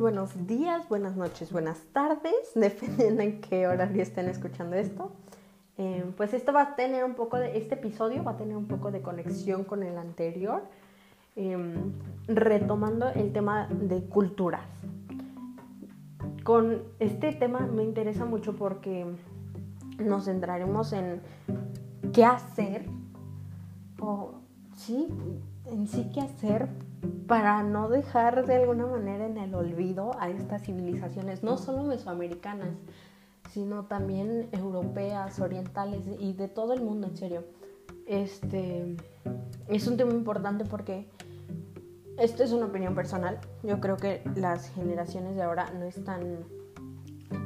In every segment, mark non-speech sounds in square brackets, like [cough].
buenos días, buenas noches, buenas tardes, [laughs] dependiendo en qué horario estén escuchando esto. Eh, pues esto va a tener un poco de, este episodio va a tener un poco de conexión con el anterior, em, retomando el tema de culturas. Con este tema me interesa mucho porque nos centraremos en qué hacer, o sí, en sí qué hacer para no dejar de alguna manera en el olvido a estas civilizaciones, no solo mesoamericanas, sino también europeas, orientales y de todo el mundo, en serio. Este es un tema importante porque esto es una opinión personal. Yo creo que las generaciones de ahora no están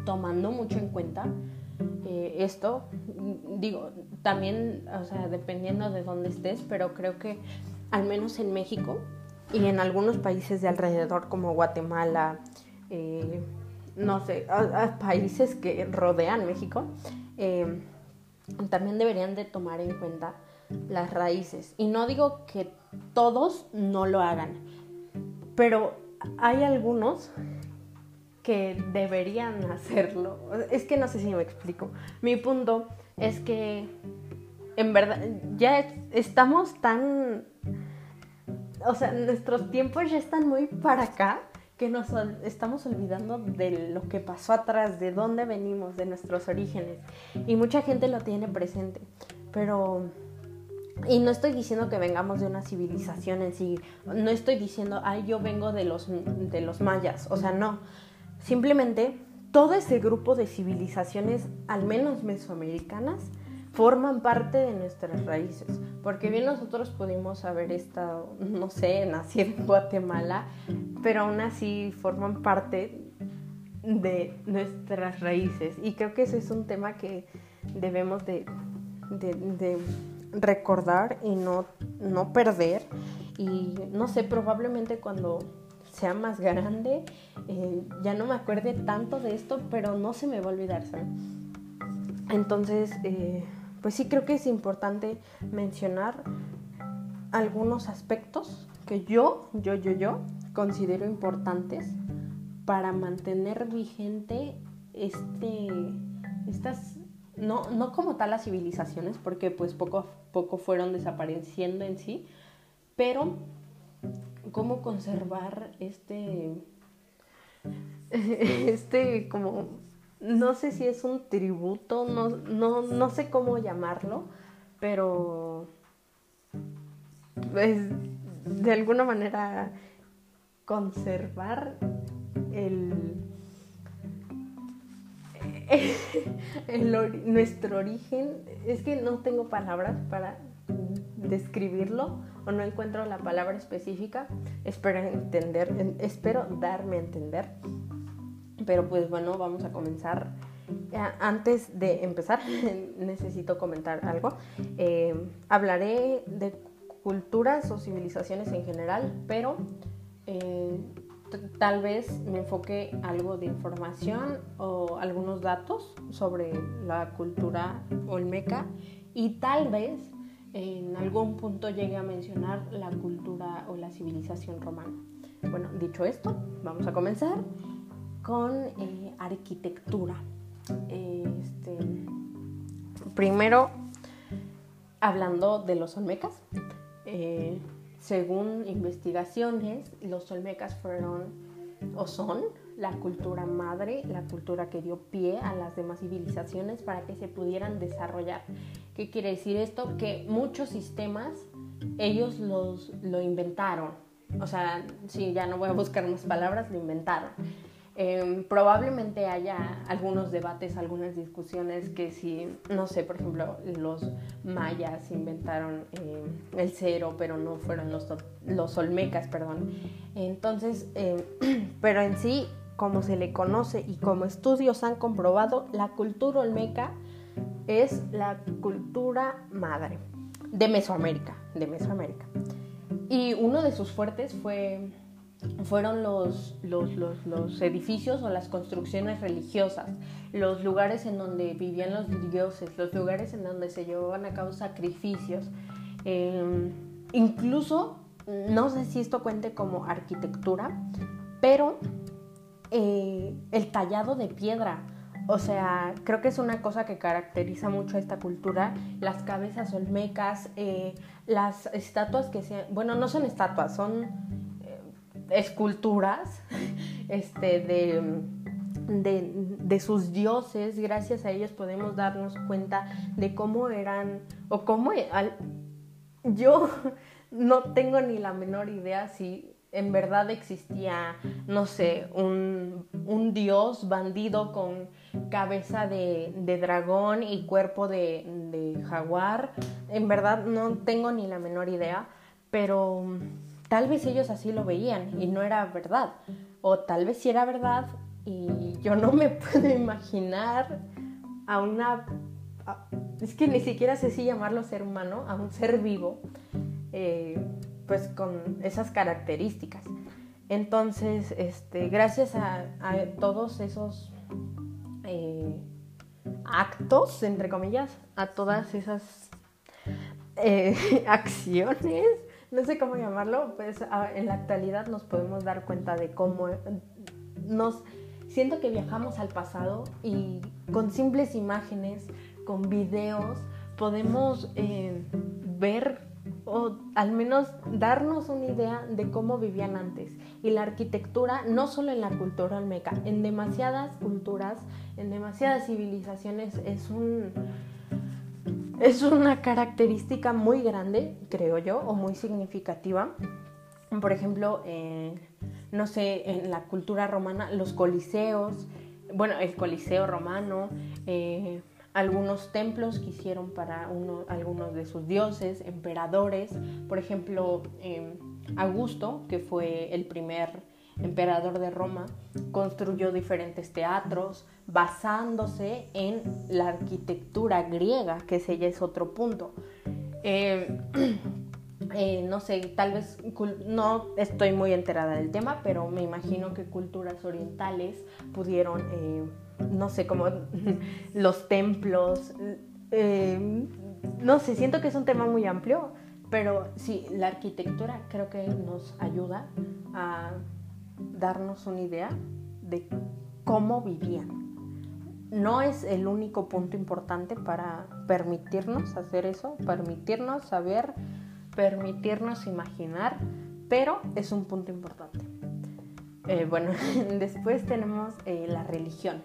tomando mucho en cuenta eh, esto. Digo, también, o sea, dependiendo de dónde estés, pero creo que al menos en México y en algunos países de alrededor como Guatemala, eh, no sé, países que rodean México, eh, también deberían de tomar en cuenta las raíces. Y no digo que todos no lo hagan, pero hay algunos que deberían hacerlo. Es que no sé si me explico. Mi punto es que en verdad ya estamos tan o sea, nuestros tiempos ya están muy para acá que nos estamos olvidando de lo que pasó atrás, de dónde venimos, de nuestros orígenes. Y mucha gente lo tiene presente. Pero... Y no estoy diciendo que vengamos de una civilización en sí. No estoy diciendo, ay, yo vengo de los, de los mayas. O sea, no. Simplemente todo ese grupo de civilizaciones, al menos mesoamericanas, forman parte de nuestras raíces, porque bien nosotros pudimos haber estado, [laughs] no sé, nacido en Guatemala, pero aún así forman parte de nuestras raíces. Y creo que ese es un tema que debemos de, recordar y no, no perder. Y no sé, probablemente cuando sea más grande, eh, ya no me acuerde tanto de esto, pero no se me va a olvidar, ¿sabes? Entonces, eh, pues sí creo que es importante mencionar algunos aspectos que yo, yo, yo, yo considero importantes para mantener vigente este, estas, no, no como tal las civilizaciones, porque pues poco a poco fueron desapareciendo en sí, pero cómo conservar este, [laughs] este como no sé si es un tributo, no, no, sé cómo llamarlo, pero pues, de alguna manera conservar el, [laughs] nuestro origen. Es que no tengo palabras para describirlo o no encuentro la palabra específica. Espero entender, espero darme a entender. Pero pues bueno, vamos a comenzar. Antes de empezar, [laughs] necesito comentar algo. Eh, hablaré de culturas o civilizaciones en general, pero eh, tal vez me enfoque algo de información o algunos datos sobre la cultura olmeca y tal vez en algún punto llegue a mencionar la cultura o la civilización romana. Bueno, dicho esto, vamos a comenzar con eh, arquitectura. Este, primero, hablando de los olmecas, eh, según investigaciones, los olmecas fueron o son la cultura madre, la cultura que dio pie a las demás civilizaciones para que se pudieran desarrollar. ¿Qué quiere decir esto? Que muchos sistemas ellos los, lo inventaron. O sea, si ya no voy a buscar más palabras, lo inventaron. Em, probablemente haya algunos debates, algunas discusiones que si, no sé, por ejemplo, los mayas inventaron em, el cero, pero no fueron los, los olmecas, perdón. Entonces, em, [clears throat] pero en sí, como se le conoce y como estudios han comprobado, la cultura olmeca es la cultura madre de Mesoamérica, de Mesoamérica. Y uno de sus fuertes fue fueron los, los, edificios o las construcciones religiosas, los lugares en donde vivían los dioses, los lugares en donde se llevaban a cabo sacrificios. Em, incluso, no sé si esto cuente como arquitectura, pero eh, el tallado de piedra. O sea, creo que es una cosa que caracteriza mucho a esta cultura, las cabezas olmecas, eh, las estatuas que se... Bueno, no son estatuas, son esculturas este, de, de, sus dioses. Gracias a ellos podemos darnos cuenta de cómo eran o cómo... yo [laughs] no tengo ni la menor idea si en verdad existía, no sé, un, dios bandido con cabeza de, dragón y cuerpo de, de, jaguar. En verdad no tengo ni la menor idea, pero tal vez ellos así lo veían y no era verdad. O tal vez sí era verdad y yo no me [laughs] puedo imaginar a una... es que ni siquiera sé si llamarlo ser humano, a un ser vivo. Eh, pues con esas características. Entonces, este, gracias a, todos esos eh, actos, entre comillas, a todas esas eh, [laughs] acciones, no sé cómo llamarlo, pues en la actualidad nos podemos dar cuenta de cómo nos siento que viajamos al pasado y con simples imágenes, con videos, podemos eh, ver o al menos darnos una idea de cómo vivían antes. Y la arquitectura, no solo en la cultura olmeca, en demasiadas culturas, en demasiadas civilizaciones, es un... Es una característica muy grande, creo yo, o muy significativa. Por ejemplo, no sé, en la cultura romana, los coliseos, bueno, el coliseo romano, eh, algunos templos que hicieron para uno, algunos de sus dioses, emperadores, por ejemplo, em, Augusto, que fue el primer emperador de Roma, construyó diferentes teatros basándose en la arquitectura griega, que ese ya es otro punto. Em, [clears throat] eh, no sé, tal vez no estoy muy enterada del tema, pero me imagino que culturas orientales pudieron eh, no sé, como [laughs] los templos. Eh, no sé, siento que es un tema muy amplio, pero sí, la arquitectura creo que nos ayuda a darnos una idea de cómo vivían. No es el único punto importante para permitirnos hacer eso, permitirnos saber, permitirnos imaginar, pero es un punto importante. Eh, bueno, [laughs] después tenemos eh, la religión.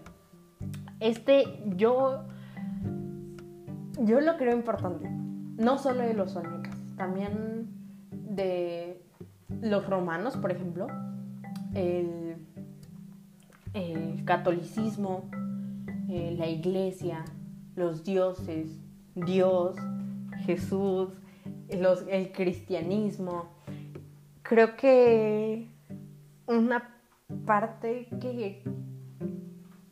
Este yo, yo lo creo importante, no solo de los olmecas, también de los romanos, por ejemplo, el, catolicismo, eh, la iglesia, los dioses, Dios, Jesús, el cristianismo. Creo que una parte que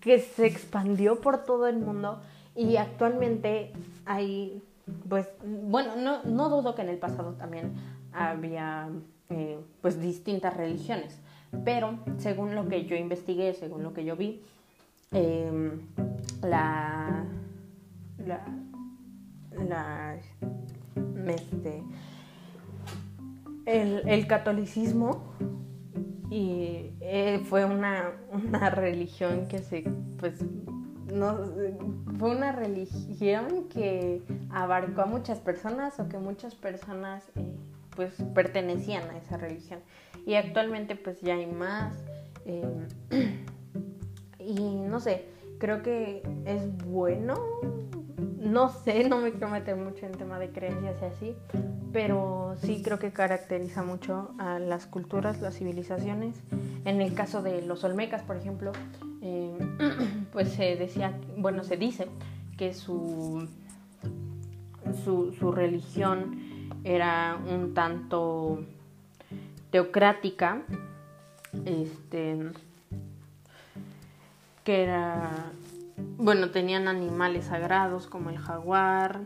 que se expandió por todo el mundo y actualmente hay, pues, bueno, no, no dudo que en el pasado también había, eh, pues, distintas religiones, pero según lo que yo investigué, según lo que yo vi, em, la, la, la, este, el, el catolicismo y eh, fue una, religión que se, pues, no, fue una religión que abarcó a muchas personas o que muchas personas, eh, pues, pertenecían a esa religión. Y actualmente, pues, ya hay más. Eh, [clears throat] y no sé, creo que es bueno no sé, no me quiero meter mucho en tema de creencias y así, pero sí creo que caracteriza mucho a las culturas, las civilizaciones. En el caso de los olmecas, por ejemplo, eh, [clears throat] pues se decía, bueno, se dice que su, su, religión era un tanto teocrática, este, que era bueno, tenían animales sagrados como el jaguar,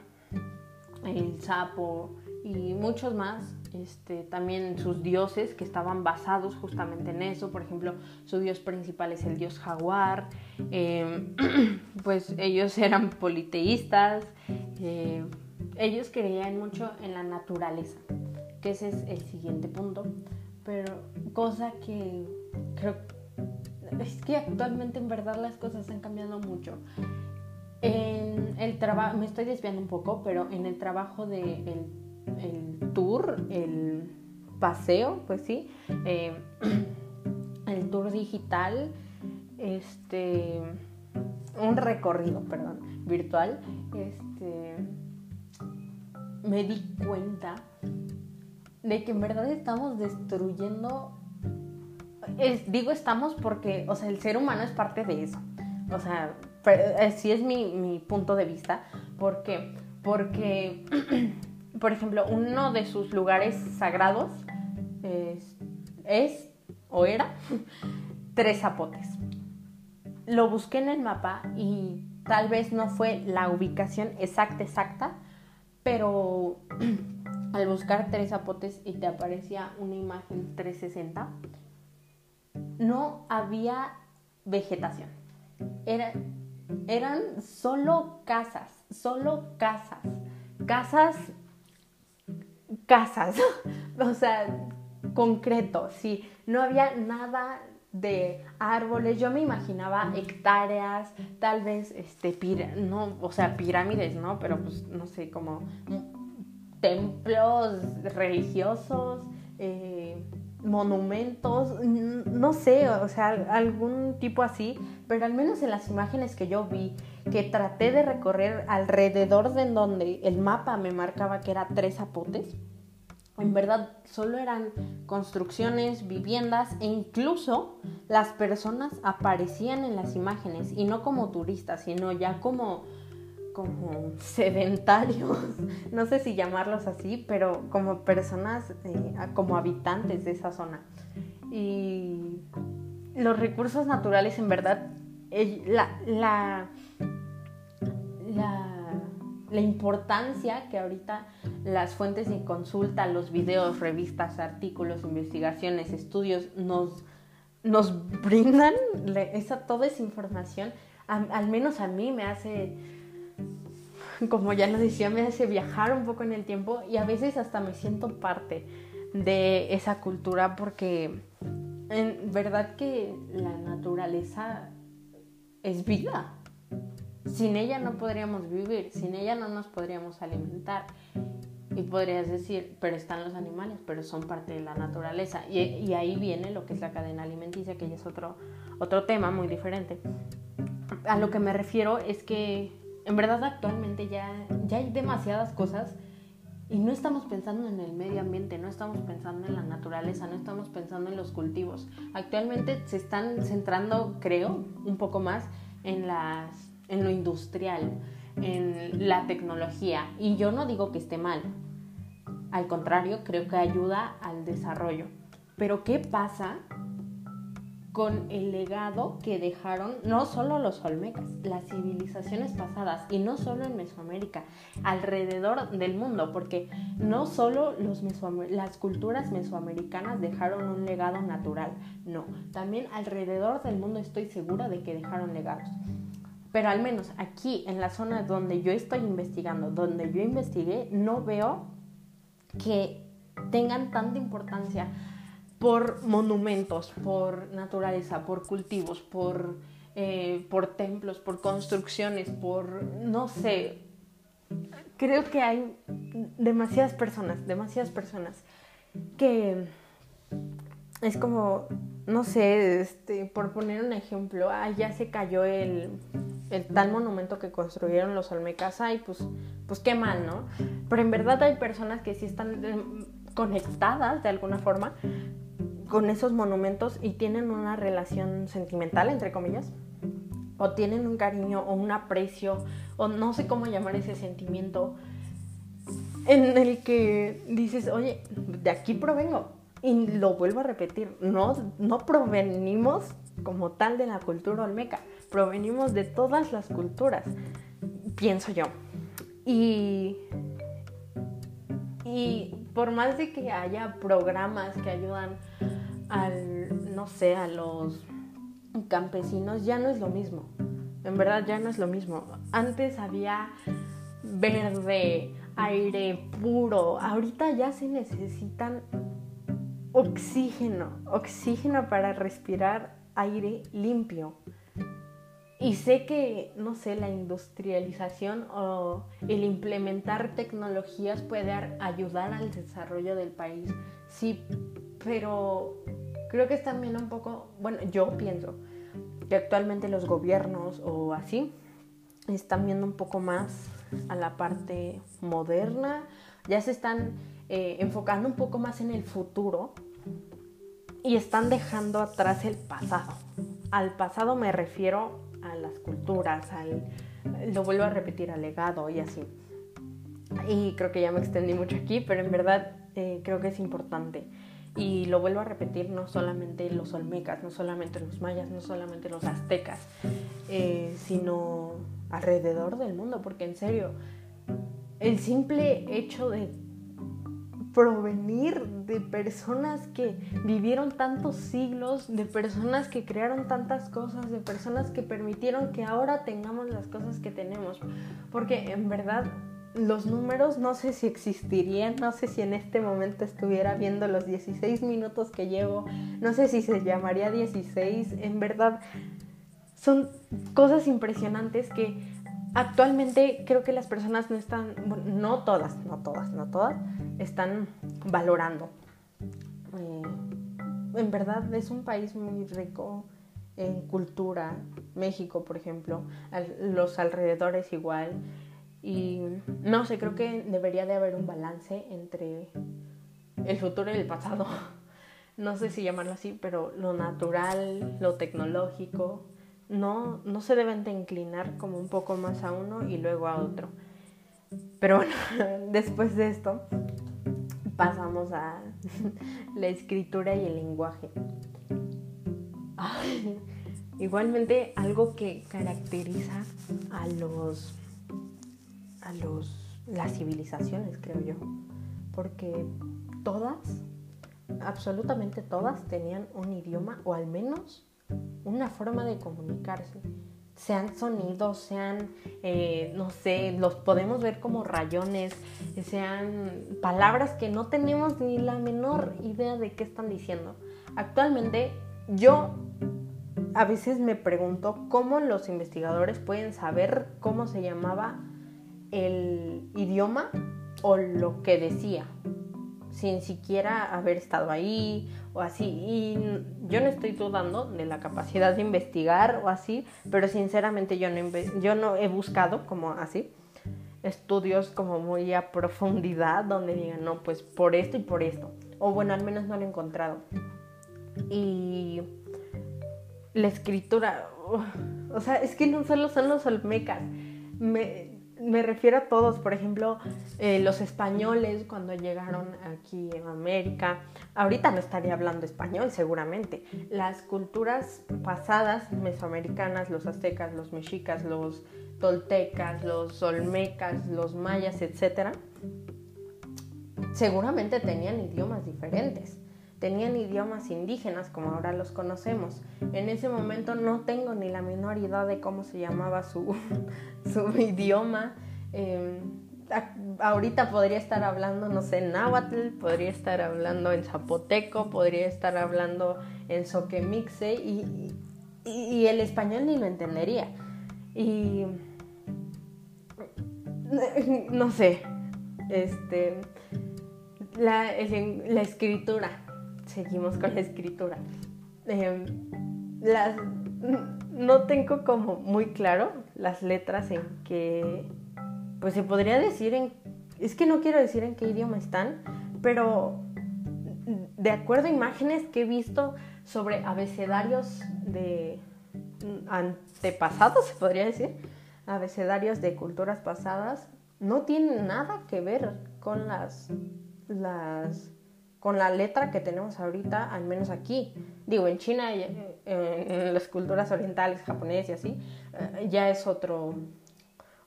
el sapo y muchos más. Este, también sus dioses que estaban basados justamente en eso. Por ejemplo, su dios principal es el dios jaguar. Em, [clears throat] pues ellos eran politeístas. Eh, ellos creían mucho en la naturaleza, que ese es el siguiente punto. Pero cosa que creo es que actualmente en verdad las cosas han cambiado mucho. En el trabajo, me estoy desviando un poco, pero en el trabajo de el, tour, el paseo, pues sí, eh, [clears throat] el tour digital, este, un recorrido, perdón, virtual, este, me di cuenta de que en verdad estamos destruyendo, digo estamos porque, o sea, el ser humano es parte de eso, o sea, así es mi, punto de vista, ¿por qué? Porque, [clears throat] por ejemplo, uno de sus lugares sagrados es, es o era [laughs] Tres Zapotes. Lo busqué en el mapa y tal vez no fue la ubicación exacta, exacta, pero [clears throat] al buscar tres zapotes y te aparecía una imagen 360, no había vegetación. eran solo casas, solo casas. Casas, casas. [laughs] o sea, concreto, sí. No había nada de árboles, yo me imaginaba hectáreas, tal vez este no, o sea, pirámides, ¿no? Pero pues no sé, como templos religiosos, eh, monumentos, no sé, o sea, algún tipo así, pero al menos en las imágenes que yo vi, que traté de recorrer alrededor de donde el mapa me marcaba que era tres zapotes, en verdad solo eran construcciones, viviendas e incluso las personas aparecían en las imágenes y no como turistas, sino ya como como sedentarios, [laughs] no sé si llamarlos así, pero como personas, eh, como habitantes de esa zona. Y los recursos naturales, en verdad, la, la, la la importancia que ahorita las fuentes de consulta, los videos, revistas, artículos, investigaciones, estudios nos, nos brindan esa, toda esa información, al menos a mí me hace, [laughs] como ya lo decía, me hace viajar un poco en el tiempo y a veces hasta me siento parte de esa cultura porque en verdad que la naturaleza es vida sin ella no podríamos vivir, sin ella no nos podríamos alimentar. Y podrías decir, pero están los animales, pero son parte de la naturaleza. Y, ahí viene lo que es la cadena alimenticia, que ya es otro, otro tema muy diferente. A lo que me refiero es que en verdad actualmente ya, ya hay demasiadas cosas y no estamos pensando en el medio ambiente, no estamos pensando en la naturaleza, no estamos pensando en los cultivos. Actualmente se están centrando, creo, un poco más en las en lo industrial, en la tecnología. Y yo no digo que esté mal. Al contrario, creo que ayuda al desarrollo. Pero ¿qué pasa con el legado que dejaron no solo los olmecas, las civilizaciones pasadas, y no solo en Mesoamérica, alrededor del mundo, porque no solo los las culturas mesoamericanas dejaron un legado natural, no, también alrededor del mundo estoy segura de que dejaron legados. Pero al menos aquí, en la zona donde yo estoy investigando, donde yo investigué, no veo que tengan tanta importancia por monumentos, por naturaleza, por cultivos, por, eh, por templos, por construcciones, por, no sé, creo que hay demasiadas personas, demasiadas personas que es como, no sé, este, por poner un ejemplo, ah, ya se cayó el, el tal monumento que construyeron los Olmecas, y pues, pues qué mal, ¿no? Pero en verdad hay personas que sí están eh, conectadas de alguna forma con esos monumentos y tienen una relación sentimental, entre comillas, o tienen un cariño o un aprecio, o no sé cómo llamar ese sentimiento, en el que dices, oye, de aquí provengo. Y lo vuelvo a repetir, no, no provenimos como tal de la cultura olmeca, provenimos de todas las culturas, pienso yo. Y, y por más de que haya programas que ayudan al, no sé, a los campesinos, ya no es lo mismo. En verdad ya no es lo mismo. Antes había verde, aire puro. Ahorita ya se necesitan oxígeno, oxígeno para respirar aire limpio. Y sé que, no sé, la industrialización o el implementar tecnologías puede ayudar al desarrollo del país. Sí, pero creo que es también un poco, bueno, yo pienso que actualmente los gobiernos o así están viendo un poco más a la parte moderna, ya se están eh, enfocando un poco más en el futuro y están dejando atrás el pasado. Al pasado me refiero a las culturas, al, lo vuelvo a repetir, al legado y así. Y creo que ya me extendí mucho aquí, pero en verdad eh, creo que es importante. Y lo vuelvo a repetir, no solamente los olmecas, no solamente los mayas, no solamente los aztecas, eh, sino alrededor del mundo, porque en serio, el simple hecho de provenir de personas que vivieron tantos siglos, de personas que crearon tantas cosas, de personas que permitieron que ahora tengamos las cosas que tenemos. Porque en verdad los números no sé si existirían, no sé si en este momento estuviera viendo los 16 minutos que llevo, no sé si se llamaría 16, en verdad son cosas impresionantes que actualmente creo que las personas no están, no todas, no todas, no todas, están valorando. Eh, en verdad es un país muy rico en cultura, México por ejemplo, los alrededores igual. Y no sé, creo que debería de haber un balance entre el futuro y el pasado. [laughs] No sé si llamarlo así, pero lo natural, lo tecnológico, no, no se deben de inclinar como un poco más a uno y luego a otro. Pero bueno, [laughs] después de esto pasamos a [laughs] la escritura y el lenguaje. igualmente algo que caracteriza a los a los las civilizaciones, creo yo, porque todas absolutamente todas tenían un idioma o al menos una forma de comunicarse. Sean sonidos, sean, eh, no sé, los podemos ver como rayones, sean palabras que no tenemos ni la menor idea de qué están diciendo. Actualmente yo a veces me pregunto cómo los investigadores pueden saber cómo se llamaba el idioma o lo que decía sin siquiera haber estado ahí o así. Y yo no estoy dudando de la capacidad de investigar o así, pero sinceramente yo no, yo no he buscado como así estudios como muy a profundidad donde digan, no, pues por esto y por esto. O bueno, al menos no lo he encontrado. Y la escritura, o sea, es que no solo son los olmecas. Me, me refiero a todos, por ejemplo, eh, los españoles cuando llegaron aquí en América. Ahorita no estaría hablando español, seguramente. Las culturas pasadas mesoamericanas, los aztecas, los mexicas, los toltecas, los olmecas, los mayas, etc., seguramente tenían idiomas diferentes tenían idiomas indígenas como ahora los conocemos. En ese momento no tengo ni la menor idea de cómo se llamaba su, [laughs] su idioma. Em, ahorita podría estar hablando, no sé, en náhuatl, podría estar hablando en zapoteco, podría estar hablando en soquemixe y, y, el español ni lo entendería. Y [laughs] no sé, este, la, la escritura seguimos con la escritura. Em, no tengo como muy claro las letras en que, pues se podría decir en, es que no quiero decir en qué idioma están, pero de acuerdo a imágenes que he visto sobre abecedarios de antepasados, se podría decir, abecedarios de culturas pasadas, no tienen nada que ver con las, las con la letra que tenemos ahorita, al menos aquí. Digo, en China, en las culturas orientales, japonesas y así, eh, ya es otro,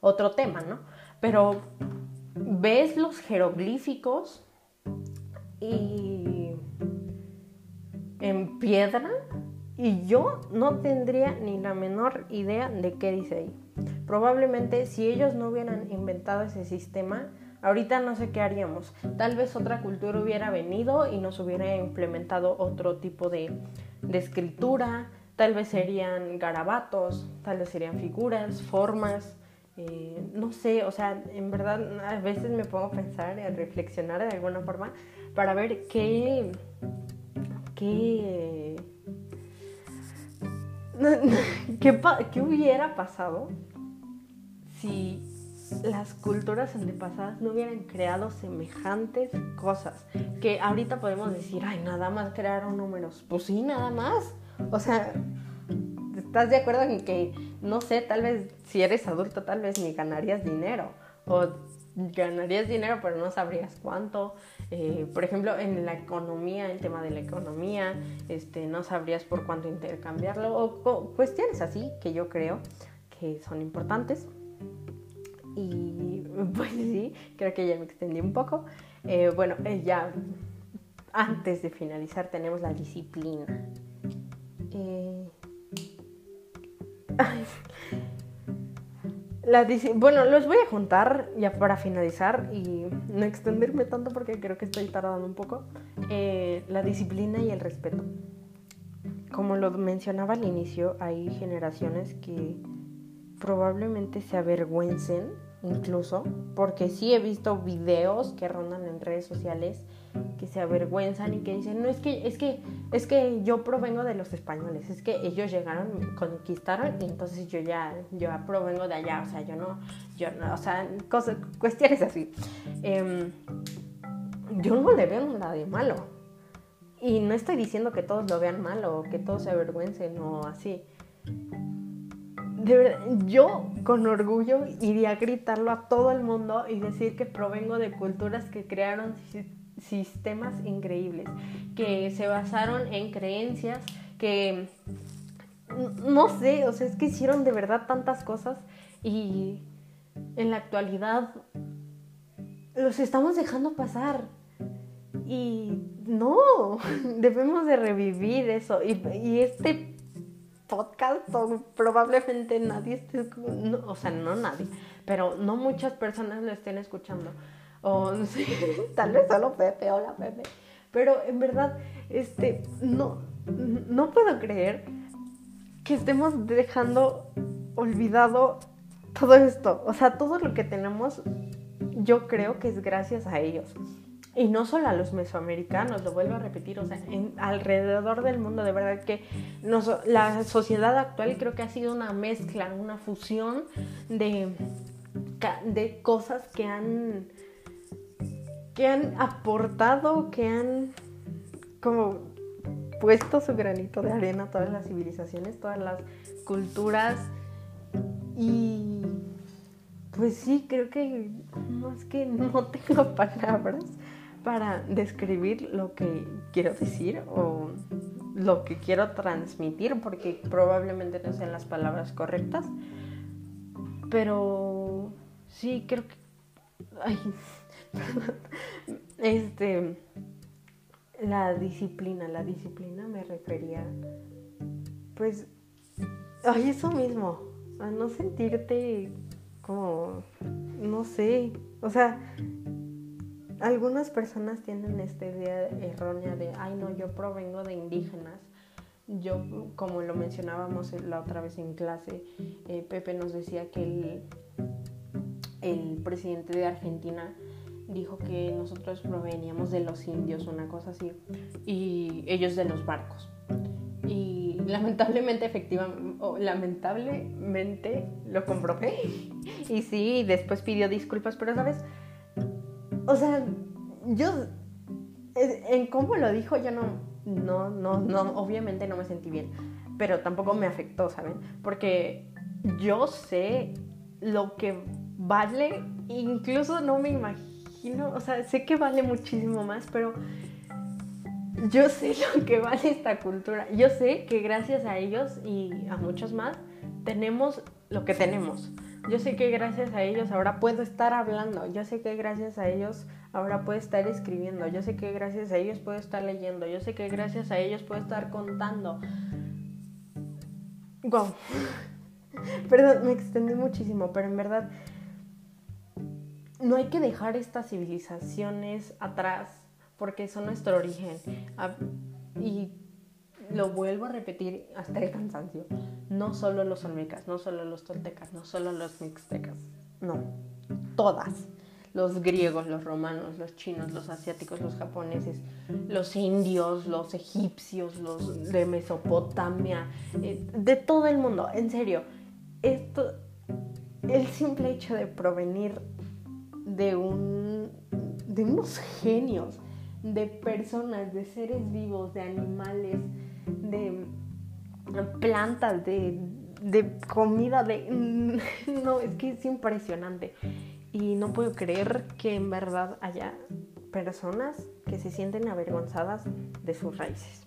otro tema, ¿no? Pero ves los jeroglíficos y en piedra y yo no tendría ni la menor idea de qué dice ahí. Probablemente si ellos no hubieran inventado ese sistema, Ahorita no sé qué haríamos. Tal vez otra cultura hubiera venido y nos hubiera implementado otro tipo de, escritura, tal vez serían garabatos, tal vez serían figuras, formas, eh, no sé, o sea, en verdad a veces me pongo a pensar y a reflexionar de alguna forma para ver qué, qué, [laughs] qué, qué hubiera pasado si las culturas antepasadas no hubieran creado semejantes cosas. Que ahorita podemos decir, ay, nada más crearon números. Pues sí, nada más. O sea, ¿estás de acuerdo en que, no sé, tal vez si eres adulto, tal vez ni ganarías dinero? O ganarías dinero, pero no sabrías cuánto. Eh, por ejemplo, en la economía, el tema de la economía, este, no sabrías por cuánto intercambiarlo. O cuestiones así que yo creo que son importantes. Y pues sí, creo que ya me extendí un poco. Eh, bueno, eh, ya antes de finalizar tenemos la disciplina. Eh, [laughs] la bueno, los voy a juntar ya para finalizar y no extenderme tanto porque creo que estoy tardando un poco. la disciplina y el respeto. Como lo mencionaba al inicio, hay generaciones que probablemente se avergüencen incluso, porque sí he visto videos que rondan en redes sociales que se avergüenzan y que dicen, no, es que, es que, es que yo provengo de los españoles, es que ellos llegaron, conquistaron y entonces yo ya, yo provengo de allá, o sea, yo no, yo no, o sea, cosas, cuestiones así. Em, yo no le veo nada de malo. Y no estoy diciendo que todos lo vean malo o que todos se avergüencen o así de verdad, yo con orgullo iría a gritarlo a todo el mundo y decir que provengo de culturas que crearon sistemas increíbles, que se basaron en creencias, que no sé, o sea, es que hicieron de verdad tantas cosas y en la actualidad los estamos dejando pasar. Y no, [laughs] debemos de revivir eso. Y, y este podcast o probablemente nadie esté, o sea, no nadie, pero no muchas personas lo estén escuchando. O [laughs] tal vez solo Pepe, hola Pepe. Pero en verdad, este, no, no puedo creer que estemos dejando olvidado todo esto. O sea, todo lo que tenemos, yo creo que es gracias a ellos. Y no solo a los mesoamericanos, lo vuelvo a repetir, o sea, alrededor del mundo, de verdad que la sociedad actual creo que ha sido una mezcla, una fusión de, de cosas que han, que han aportado, que han como puesto su granito de arena a todas las civilizaciones, todas las culturas. Y pues sí, creo que es que no [laughs] tengo palabras para describir lo que quiero decir o lo que quiero transmitir, porque probablemente no sean las palabras correctas. Pero sí, creo que... Ay, [laughs] este... La disciplina, la disciplina me refería... Pues... Ay, eso mismo. A no sentirte como... No sé. O sea algunas personas tienen esta idea errónea de, ay no, yo provengo de indígenas. Yo, como lo mencionábamos la otra vez en clase, eh, Pepe nos decía que el, el presidente de Argentina dijo que nosotros proveníamos de los indios, una cosa así, y ellos de los barcos. Y lamentablemente, efectivamente, lamentablemente lo comprobé. [laughs] Y sí, después pidió disculpas, pero sabes, o sea, yo, en cómo lo dijo, yo no, no, no, no, obviamente no me sentí bien, pero tampoco me afectó, ¿saben? Porque yo sé lo que vale, incluso no me imagino, o sea, sé que vale muchísimo más, pero yo sé [laughs] lo que vale esta cultura. Yo sé que gracias a ellos y a muchos más tenemos lo que tenemos. Yo sé que gracias a ellos ahora puedo estar hablando, yo sé que gracias a ellos ahora puedo estar escribiendo, yo sé que gracias a ellos puedo estar leyendo, yo sé que gracias a ellos puedo estar contando. Wow. [laughs] Perdón, me extendí muchísimo, pero en verdad no hay que dejar estas civilizaciones atrás porque son nuestro origen. Ah, y lo vuelvo a repetir hasta el cansancio, no solo los olmecas, no solo los toltecas, no solo los mixtecas, no, todas. Los griegos, los romanos, los chinos, los asiáticos, los japoneses, los indios, los egipcios, los de Mesopotamia, eh, de todo el mundo, en serio. Esto, el simple hecho de provenir de un de unos genios de personas, de seres vivos, de animales, de plantas, de, comida, de... [laughs] No, es que es impresionante. Y no puedo creer que en verdad haya personas que se sienten avergonzadas de sus raíces.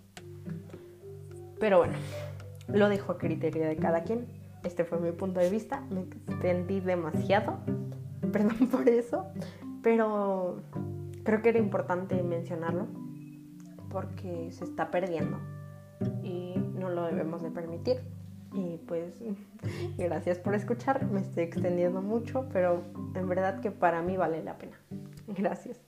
Pero bueno, lo dejo a criterio de cada quien. Este fue mi punto de vista. Me extendí demasiado. [laughs] Perdón por eso. Pero creo que era importante mencionarlo porque se está perdiendo y no lo debemos de permitir. Y pues [laughs] gracias por escuchar, me estoy extendiendo mucho, pero en verdad que para mí vale la pena. Gracias.